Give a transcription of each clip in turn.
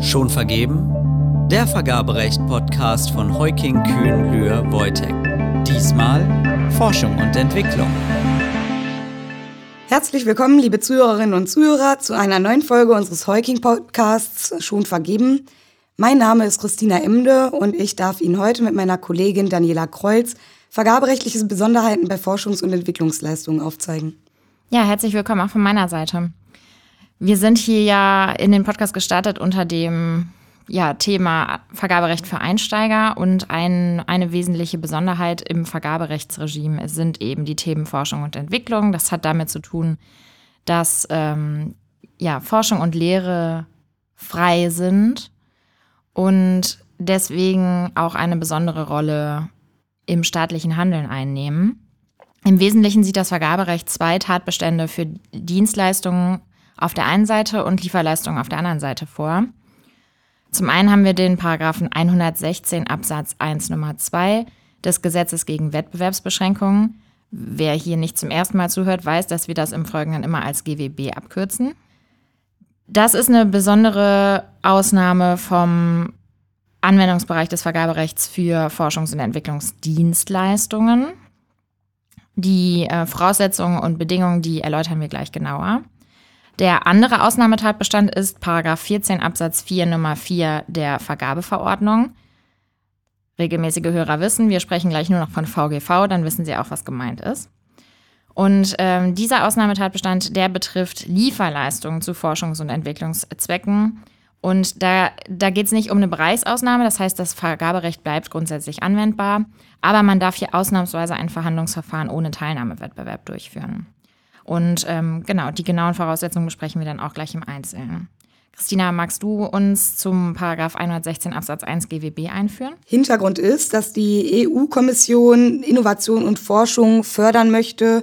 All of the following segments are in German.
Schon vergeben? Der Vergaberecht-Podcast von Heuking Kühn Lühr Wojtek. Diesmal Forschung und Entwicklung. Herzlich willkommen, liebe Zuhörerinnen und Zuhörer, zu einer neuen Folge unseres Heuking-Podcasts Schon vergeben. Mein Name ist Christina Emde und ich darf Ihnen heute mit meiner Kollegin Daniela Kreuz vergaberechtliche Besonderheiten bei Forschungs- und Entwicklungsleistungen aufzeigen. Ja, herzlich willkommen auch von meiner Seite. Wir sind hier ja in den Podcast gestartet unter dem ja, Thema Vergaberecht für Einsteiger und ein, eine wesentliche Besonderheit im Vergaberechtsregime sind eben die Themen Forschung und Entwicklung. Das hat damit zu tun, dass ähm, ja, Forschung und Lehre frei sind und deswegen auch eine besondere Rolle im staatlichen Handeln einnehmen. Im Wesentlichen sieht das Vergaberecht zwei Tatbestände für Dienstleistungen auf der einen Seite und Lieferleistungen auf der anderen Seite vor. Zum einen haben wir den Paragraphen 116 Absatz 1 Nummer 2 des Gesetzes gegen Wettbewerbsbeschränkungen. Wer hier nicht zum ersten Mal zuhört, weiß, dass wir das im Folgenden immer als GWB abkürzen. Das ist eine besondere Ausnahme vom Anwendungsbereich des Vergaberechts für Forschungs- und Entwicklungsdienstleistungen. Die äh, Voraussetzungen und Bedingungen, die erläutern wir gleich genauer. Der andere Ausnahmetatbestand ist Paragraph 14 Absatz 4 Nummer 4 der Vergabeverordnung. Regelmäßige Hörer wissen, wir sprechen gleich nur noch von VGV, dann wissen Sie auch, was gemeint ist. Und ähm, dieser Ausnahmetatbestand, der betrifft Lieferleistungen zu Forschungs- und Entwicklungszwecken. Und da, da geht es nicht um eine Bereichsausnahme, das heißt, das Vergaberecht bleibt grundsätzlich anwendbar, aber man darf hier ausnahmsweise ein Verhandlungsverfahren ohne Teilnahmewettbewerb durchführen. Und ähm, genau, die genauen Voraussetzungen besprechen wir dann auch gleich im Einzelnen. Christina, magst du uns zum Paragraph 116 Absatz 1 GWB einführen? Hintergrund ist, dass die EU-Kommission Innovation und Forschung fördern möchte,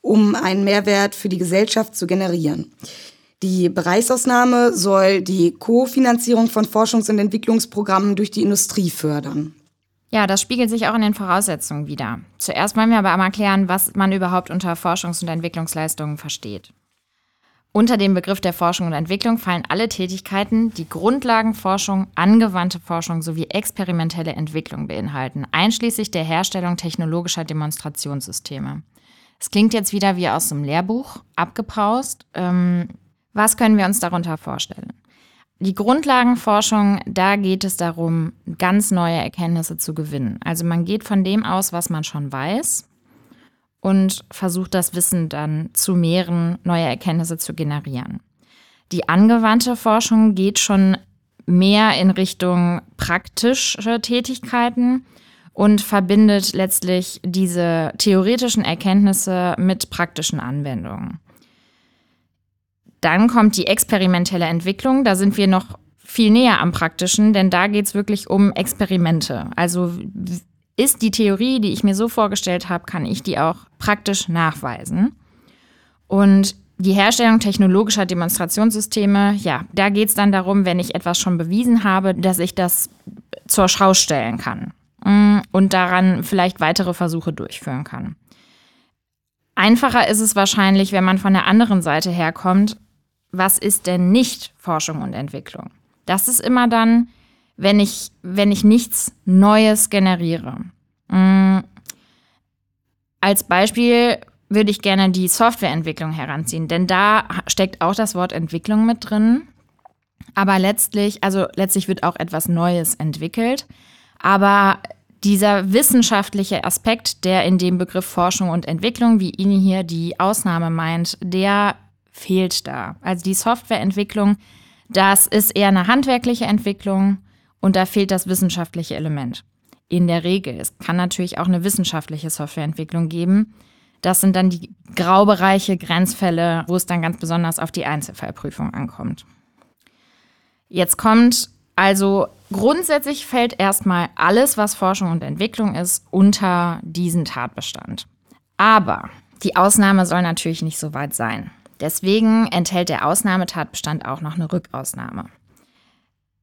um einen Mehrwert für die Gesellschaft zu generieren. Die Bereichsausnahme soll die Kofinanzierung von Forschungs- und Entwicklungsprogrammen durch die Industrie fördern. Ja, das spiegelt sich auch in den Voraussetzungen wieder. Zuerst wollen wir aber einmal klären, was man überhaupt unter Forschungs- und Entwicklungsleistungen versteht. Unter dem Begriff der Forschung und Entwicklung fallen alle Tätigkeiten, die Grundlagenforschung, angewandte Forschung sowie experimentelle Entwicklung beinhalten, einschließlich der Herstellung technologischer Demonstrationssysteme. Es klingt jetzt wieder wie aus einem Lehrbuch, abgepaust. Ähm, was können wir uns darunter vorstellen? Die Grundlagenforschung, da geht es darum, ganz neue Erkenntnisse zu gewinnen. Also man geht von dem aus, was man schon weiß und versucht das Wissen dann zu mehren, neue Erkenntnisse zu generieren. Die angewandte Forschung geht schon mehr in Richtung praktische Tätigkeiten und verbindet letztlich diese theoretischen Erkenntnisse mit praktischen Anwendungen. Dann kommt die experimentelle Entwicklung. Da sind wir noch viel näher am Praktischen, denn da geht es wirklich um Experimente. Also ist die Theorie, die ich mir so vorgestellt habe, kann ich die auch praktisch nachweisen. Und die Herstellung technologischer Demonstrationssysteme, ja, da geht es dann darum, wenn ich etwas schon bewiesen habe, dass ich das zur Schau stellen kann mm, und daran vielleicht weitere Versuche durchführen kann. Einfacher ist es wahrscheinlich, wenn man von der anderen Seite herkommt was ist denn nicht Forschung und Entwicklung? Das ist immer dann, wenn ich, wenn ich nichts Neues generiere. Mhm. Als Beispiel würde ich gerne die Softwareentwicklung heranziehen, denn da steckt auch das Wort Entwicklung mit drin. Aber letztlich, also letztlich wird auch etwas Neues entwickelt. Aber dieser wissenschaftliche Aspekt, der in dem Begriff Forschung und Entwicklung, wie Ihnen hier die Ausnahme meint, der fehlt da. Also die Softwareentwicklung, das ist eher eine handwerkliche Entwicklung und da fehlt das wissenschaftliche Element. In der Regel. Es kann natürlich auch eine wissenschaftliche Softwareentwicklung geben. Das sind dann die Graubereiche, Grenzfälle, wo es dann ganz besonders auf die Einzelfallprüfung ankommt. Jetzt kommt also grundsätzlich fällt erstmal alles, was Forschung und Entwicklung ist, unter diesen Tatbestand. Aber die Ausnahme soll natürlich nicht so weit sein. Deswegen enthält der Ausnahmetatbestand auch noch eine Rückausnahme.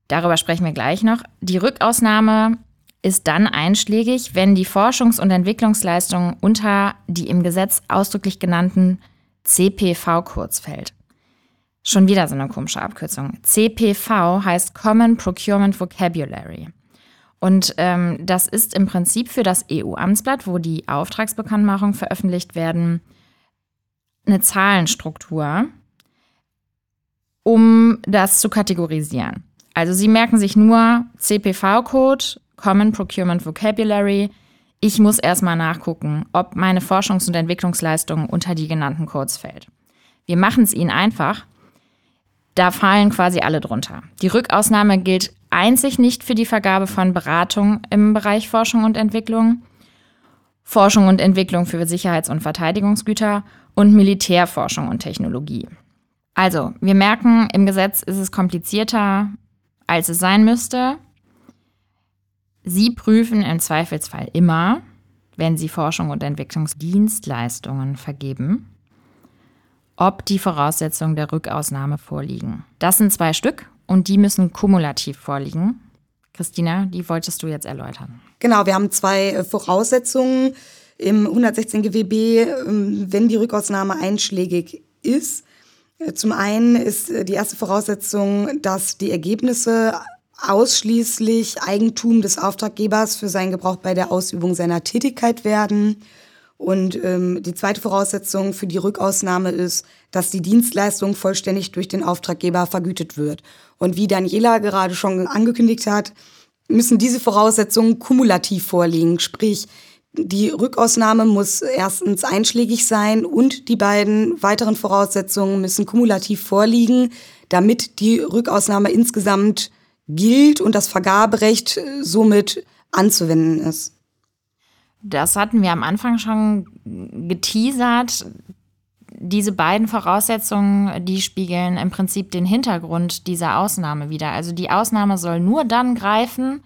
Darüber sprechen wir gleich noch. Die Rückausnahme ist dann einschlägig, wenn die Forschungs- und Entwicklungsleistung unter die im Gesetz ausdrücklich genannten CPV kurz fällt. Schon wieder so eine komische Abkürzung. CPV heißt Common Procurement Vocabulary. Und ähm, das ist im Prinzip für das EU-Amtsblatt, wo die Auftragsbekanntmachungen veröffentlicht werden, eine Zahlenstruktur, um das zu kategorisieren. Also Sie merken sich nur CPV-Code, Common Procurement Vocabulary. Ich muss erstmal nachgucken, ob meine Forschungs- und Entwicklungsleistung unter die genannten Codes fällt. Wir machen es Ihnen einfach. Da fallen quasi alle drunter. Die Rückausnahme gilt einzig nicht für die Vergabe von Beratung im Bereich Forschung und Entwicklung, Forschung und Entwicklung für Sicherheits- und Verteidigungsgüter und Militärforschung und Technologie. Also, wir merken, im Gesetz ist es komplizierter, als es sein müsste. Sie prüfen im Zweifelsfall immer, wenn Sie Forschung und Entwicklungsdienstleistungen vergeben, ob die Voraussetzungen der Rückausnahme vorliegen. Das sind zwei Stück und die müssen kumulativ vorliegen. Christina, die wolltest du jetzt erläutern. Genau, wir haben zwei äh, Voraussetzungen im 116 GWB, ähm, wenn die Rückausnahme einschlägig ist. Äh, zum einen ist äh, die erste Voraussetzung, dass die Ergebnisse ausschließlich Eigentum des Auftraggebers für seinen Gebrauch bei der Ausübung seiner Tätigkeit werden. Und ähm, die zweite Voraussetzung für die Rückausnahme ist, dass die Dienstleistung vollständig durch den Auftraggeber vergütet wird. Und wie Daniela gerade schon angekündigt hat, müssen diese Voraussetzungen kumulativ vorliegen. Sprich, die Rückausnahme muss erstens einschlägig sein und die beiden weiteren Voraussetzungen müssen kumulativ vorliegen, damit die Rückausnahme insgesamt gilt und das Vergaberecht somit anzuwenden ist. Das hatten wir am Anfang schon geteasert. Diese beiden Voraussetzungen, die spiegeln im Prinzip den Hintergrund dieser Ausnahme wieder. Also die Ausnahme soll nur dann greifen,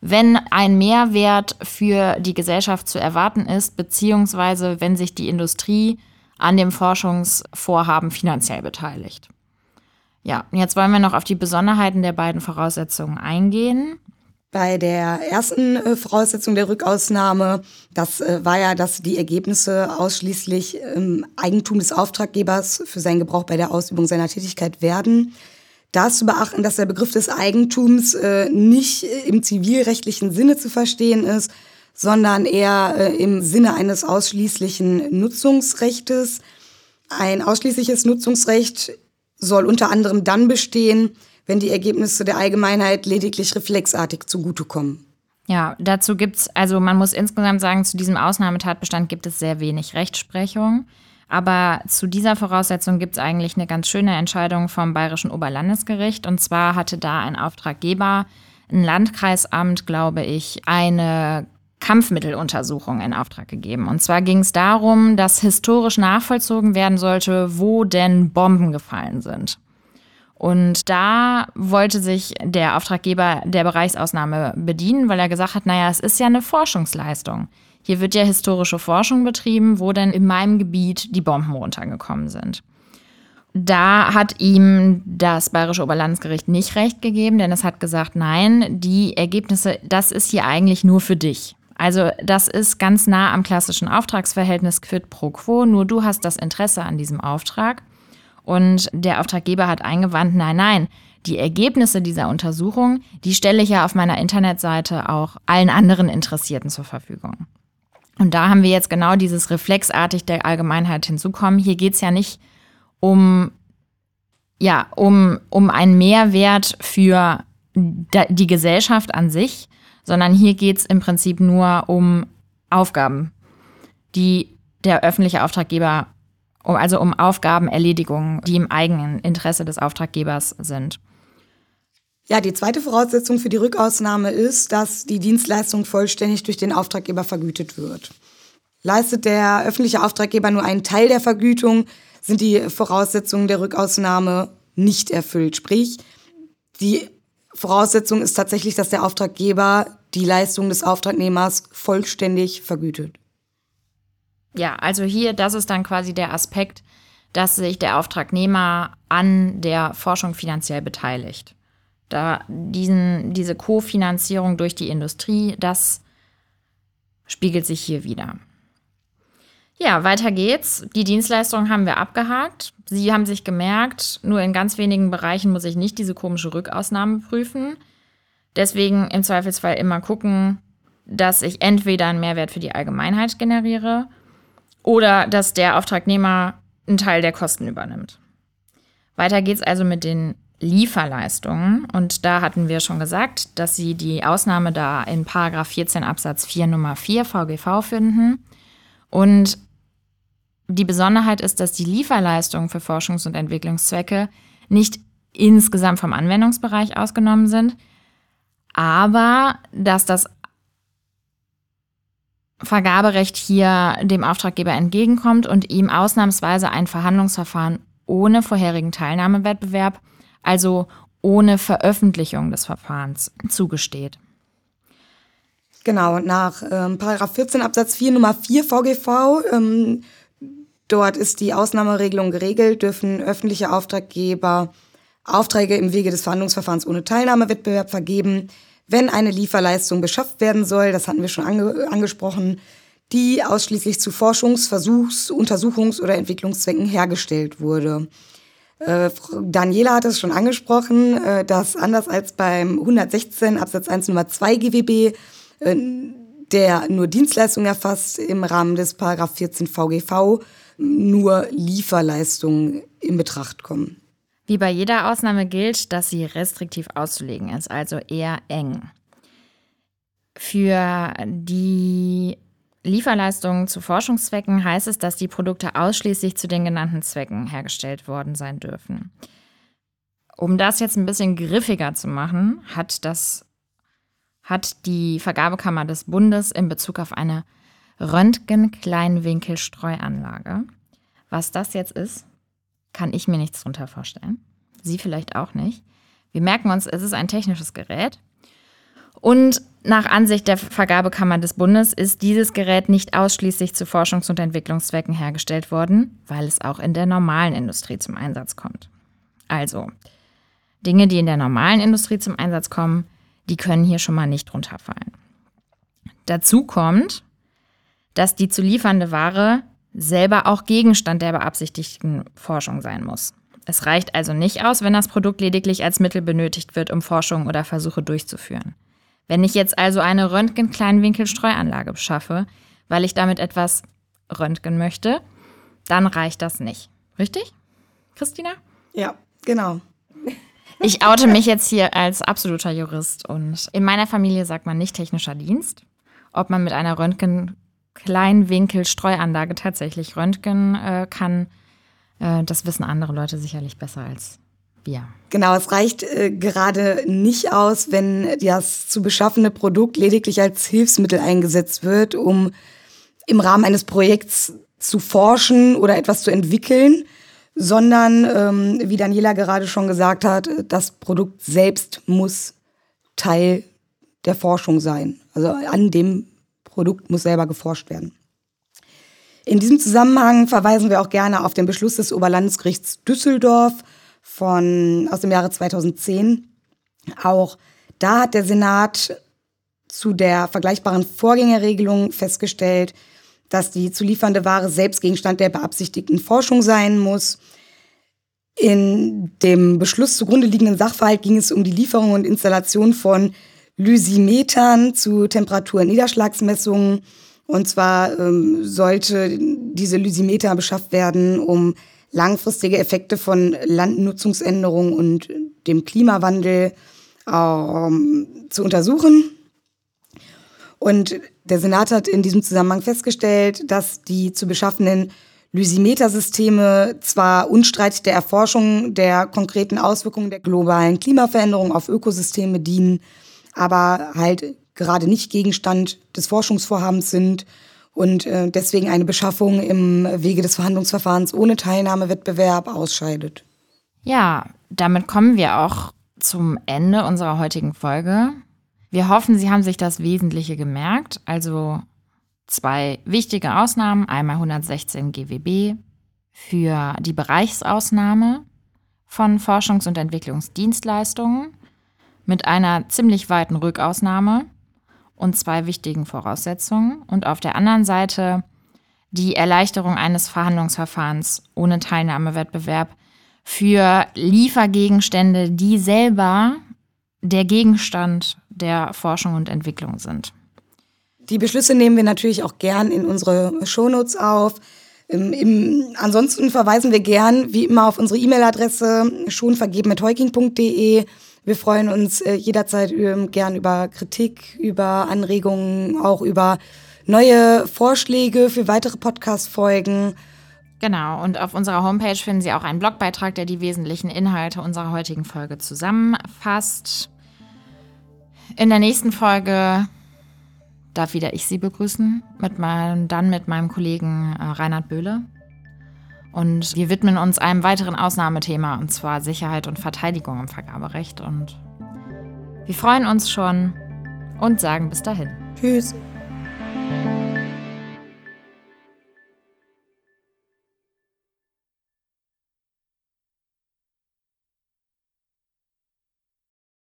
wenn ein Mehrwert für die Gesellschaft zu erwarten ist, beziehungsweise wenn sich die Industrie an dem Forschungsvorhaben finanziell beteiligt. Ja, jetzt wollen wir noch auf die Besonderheiten der beiden Voraussetzungen eingehen. Bei der ersten äh, Voraussetzung der Rückausnahme, das äh, war ja, dass die Ergebnisse ausschließlich im Eigentum des Auftraggebers für seinen Gebrauch bei der Ausübung seiner Tätigkeit werden. Da ist zu beachten, dass der Begriff des Eigentums äh, nicht im zivilrechtlichen Sinne zu verstehen ist, sondern eher im Sinne eines ausschließlichen Nutzungsrechtes. Ein ausschließliches Nutzungsrecht soll unter anderem dann bestehen, wenn die Ergebnisse der Allgemeinheit lediglich reflexartig zugutekommen. Ja, dazu gibt es, also man muss insgesamt sagen, zu diesem Ausnahmetatbestand gibt es sehr wenig Rechtsprechung. Aber zu dieser Voraussetzung gibt es eigentlich eine ganz schöne Entscheidung vom Bayerischen Oberlandesgericht. Und zwar hatte da ein Auftraggeber, ein Landkreisamt, glaube ich, eine Kampfmitteluntersuchung in Auftrag gegeben. Und zwar ging es darum, dass historisch nachvollzogen werden sollte, wo denn Bomben gefallen sind. Und da wollte sich der Auftraggeber der Bereichsausnahme bedienen, weil er gesagt hat, naja, es ist ja eine Forschungsleistung. Hier wird ja historische Forschung betrieben, wo denn in meinem Gebiet die Bomben runtergekommen sind. Da hat ihm das Bayerische Oberlandesgericht nicht recht gegeben, denn es hat gesagt, nein, die Ergebnisse, das ist hier eigentlich nur für dich. Also das ist ganz nah am klassischen Auftragsverhältnis quid pro quo, nur du hast das Interesse an diesem Auftrag. Und der Auftraggeber hat eingewandt, nein, nein, die Ergebnisse dieser Untersuchung, die stelle ich ja auf meiner Internetseite auch allen anderen Interessierten zur Verfügung. Und da haben wir jetzt genau dieses reflexartig der Allgemeinheit hinzukommen. Hier geht es ja nicht um, ja, um, um einen Mehrwert für die Gesellschaft an sich, sondern hier geht es im Prinzip nur um Aufgaben, die der öffentliche Auftraggeber also um Aufgabenerledigungen, die im eigenen Interesse des Auftraggebers sind. Ja, die zweite Voraussetzung für die Rückausnahme ist, dass die Dienstleistung vollständig durch den Auftraggeber vergütet wird. Leistet der öffentliche Auftraggeber nur einen Teil der Vergütung, sind die Voraussetzungen der Rückausnahme nicht erfüllt. Sprich, die Voraussetzung ist tatsächlich, dass der Auftraggeber die Leistung des Auftragnehmers vollständig vergütet. Ja, also hier, das ist dann quasi der Aspekt, dass sich der Auftragnehmer an der Forschung finanziell beteiligt. Da diesen, diese Kofinanzierung durch die Industrie, das spiegelt sich hier wieder. Ja, weiter geht's. Die Dienstleistungen haben wir abgehakt. Sie haben sich gemerkt, nur in ganz wenigen Bereichen muss ich nicht diese komische Rückausnahme prüfen. Deswegen im Zweifelsfall immer gucken, dass ich entweder einen Mehrwert für die Allgemeinheit generiere oder dass der Auftragnehmer einen Teil der Kosten übernimmt. Weiter geht's also mit den Lieferleistungen. Und da hatten wir schon gesagt, dass Sie die Ausnahme da in Paragraph 14 Absatz 4 Nummer 4 VGV finden. Und die Besonderheit ist, dass die Lieferleistungen für Forschungs- und Entwicklungszwecke nicht insgesamt vom Anwendungsbereich ausgenommen sind, aber dass das Vergaberecht hier dem Auftraggeber entgegenkommt und ihm ausnahmsweise ein Verhandlungsverfahren ohne vorherigen Teilnahmewettbewerb, also ohne Veröffentlichung des Verfahrens, zugesteht. Genau, nach ähm, 14 Absatz 4 Nummer 4 VGV, ähm, dort ist die Ausnahmeregelung geregelt, dürfen öffentliche Auftraggeber Aufträge im Wege des Verhandlungsverfahrens ohne Teilnahmewettbewerb vergeben, wenn eine Lieferleistung beschafft werden soll, das hatten wir schon ange angesprochen, die ausschließlich zu Forschungs-, Versuchs-, Untersuchungs- oder Entwicklungszwecken hergestellt wurde. Äh, Daniela hat es schon angesprochen, äh, dass anders als beim 116 Absatz 1 Nummer 2 GWB, äh, der nur Dienstleistungen erfasst, im Rahmen des Paragraph 14 VGV nur Lieferleistungen in Betracht kommen. Wie bei jeder Ausnahme gilt, dass sie restriktiv auszulegen ist, also eher eng. Für die Lieferleistungen zu Forschungszwecken heißt es, dass die Produkte ausschließlich zu den genannten Zwecken hergestellt worden sein dürfen. Um das jetzt ein bisschen griffiger zu machen, hat, das, hat die Vergabekammer des Bundes in Bezug auf eine Röntgen-Kleinwinkelstreuanlage, was das jetzt ist, kann ich mir nichts drunter vorstellen. Sie vielleicht auch nicht. Wir merken uns, es ist ein technisches Gerät. Und nach Ansicht der Vergabekammer des Bundes ist dieses Gerät nicht ausschließlich zu Forschungs- und Entwicklungszwecken hergestellt worden, weil es auch in der normalen Industrie zum Einsatz kommt. Also, Dinge, die in der normalen Industrie zum Einsatz kommen, die können hier schon mal nicht runterfallen. Dazu kommt, dass die zu liefernde Ware selber auch Gegenstand der beabsichtigten Forschung sein muss. Es reicht also nicht aus, wenn das Produkt lediglich als Mittel benötigt wird, um Forschung oder Versuche durchzuführen. Wenn ich jetzt also eine Röntgen-Kleinwinkelstreuanlage beschaffe, weil ich damit etwas röntgen möchte, dann reicht das nicht. Richtig? Christina? Ja, genau. Ich oute mich jetzt hier als absoluter Jurist und in meiner Familie sagt man nicht technischer Dienst. Ob man mit einer Röntgen Kleinwinkelstreuanlage tatsächlich röntgen äh, kann, äh, das wissen andere Leute sicherlich besser als wir. Genau, es reicht äh, gerade nicht aus, wenn das zu beschaffende Produkt lediglich als Hilfsmittel eingesetzt wird, um im Rahmen eines Projekts zu forschen oder etwas zu entwickeln, sondern, ähm, wie Daniela gerade schon gesagt hat, das Produkt selbst muss Teil der Forschung sein. Also an dem Produkt muss selber geforscht werden. In diesem Zusammenhang verweisen wir auch gerne auf den Beschluss des Oberlandesgerichts Düsseldorf von, aus dem Jahre 2010. Auch da hat der Senat zu der vergleichbaren Vorgängerregelung festgestellt, dass die zu liefernde Ware selbst Gegenstand der beabsichtigten Forschung sein muss. In dem Beschluss zugrunde liegenden Sachverhalt ging es um die Lieferung und Installation von Lysimetern zu Temperatur- und Niederschlagsmessungen. Und zwar ähm, sollte diese Lysimeter beschafft werden, um langfristige Effekte von Landnutzungsänderungen und dem Klimawandel ähm, zu untersuchen. Und der Senat hat in diesem Zusammenhang festgestellt, dass die zu beschaffenden Lysimetersysteme zwar unstreitig der Erforschung der konkreten Auswirkungen der globalen Klimaveränderung auf Ökosysteme dienen, aber halt gerade nicht Gegenstand des Forschungsvorhabens sind und äh, deswegen eine Beschaffung im Wege des Verhandlungsverfahrens ohne Teilnahmewettbewerb ausscheidet. Ja, damit kommen wir auch zum Ende unserer heutigen Folge. Wir hoffen, Sie haben sich das Wesentliche gemerkt, also zwei wichtige Ausnahmen, einmal 116 GWB für die Bereichsausnahme von Forschungs- und Entwicklungsdienstleistungen mit einer ziemlich weiten Rückausnahme und zwei wichtigen Voraussetzungen. Und auf der anderen Seite die Erleichterung eines Verhandlungsverfahrens ohne Teilnahmewettbewerb für Liefergegenstände, die selber der Gegenstand der Forschung und Entwicklung sind. Die Beschlüsse nehmen wir natürlich auch gern in unsere Shownotes auf. Im, im, ansonsten verweisen wir gern, wie immer, auf unsere E-Mail-Adresse schonvergeben.heuking.de. Wir freuen uns äh, jederzeit äh, gern über Kritik, über Anregungen, auch über neue Vorschläge für weitere Podcast-Folgen. Genau, und auf unserer Homepage finden Sie auch einen Blogbeitrag, der die wesentlichen Inhalte unserer heutigen Folge zusammenfasst. In der nächsten Folge darf wieder ich Sie begrüßen, mit meinem, dann mit meinem Kollegen äh, Reinhard Böhle. Und wir widmen uns einem weiteren Ausnahmethema, und zwar Sicherheit und Verteidigung im Vergaberecht. Und wir freuen uns schon und sagen bis dahin. Tschüss.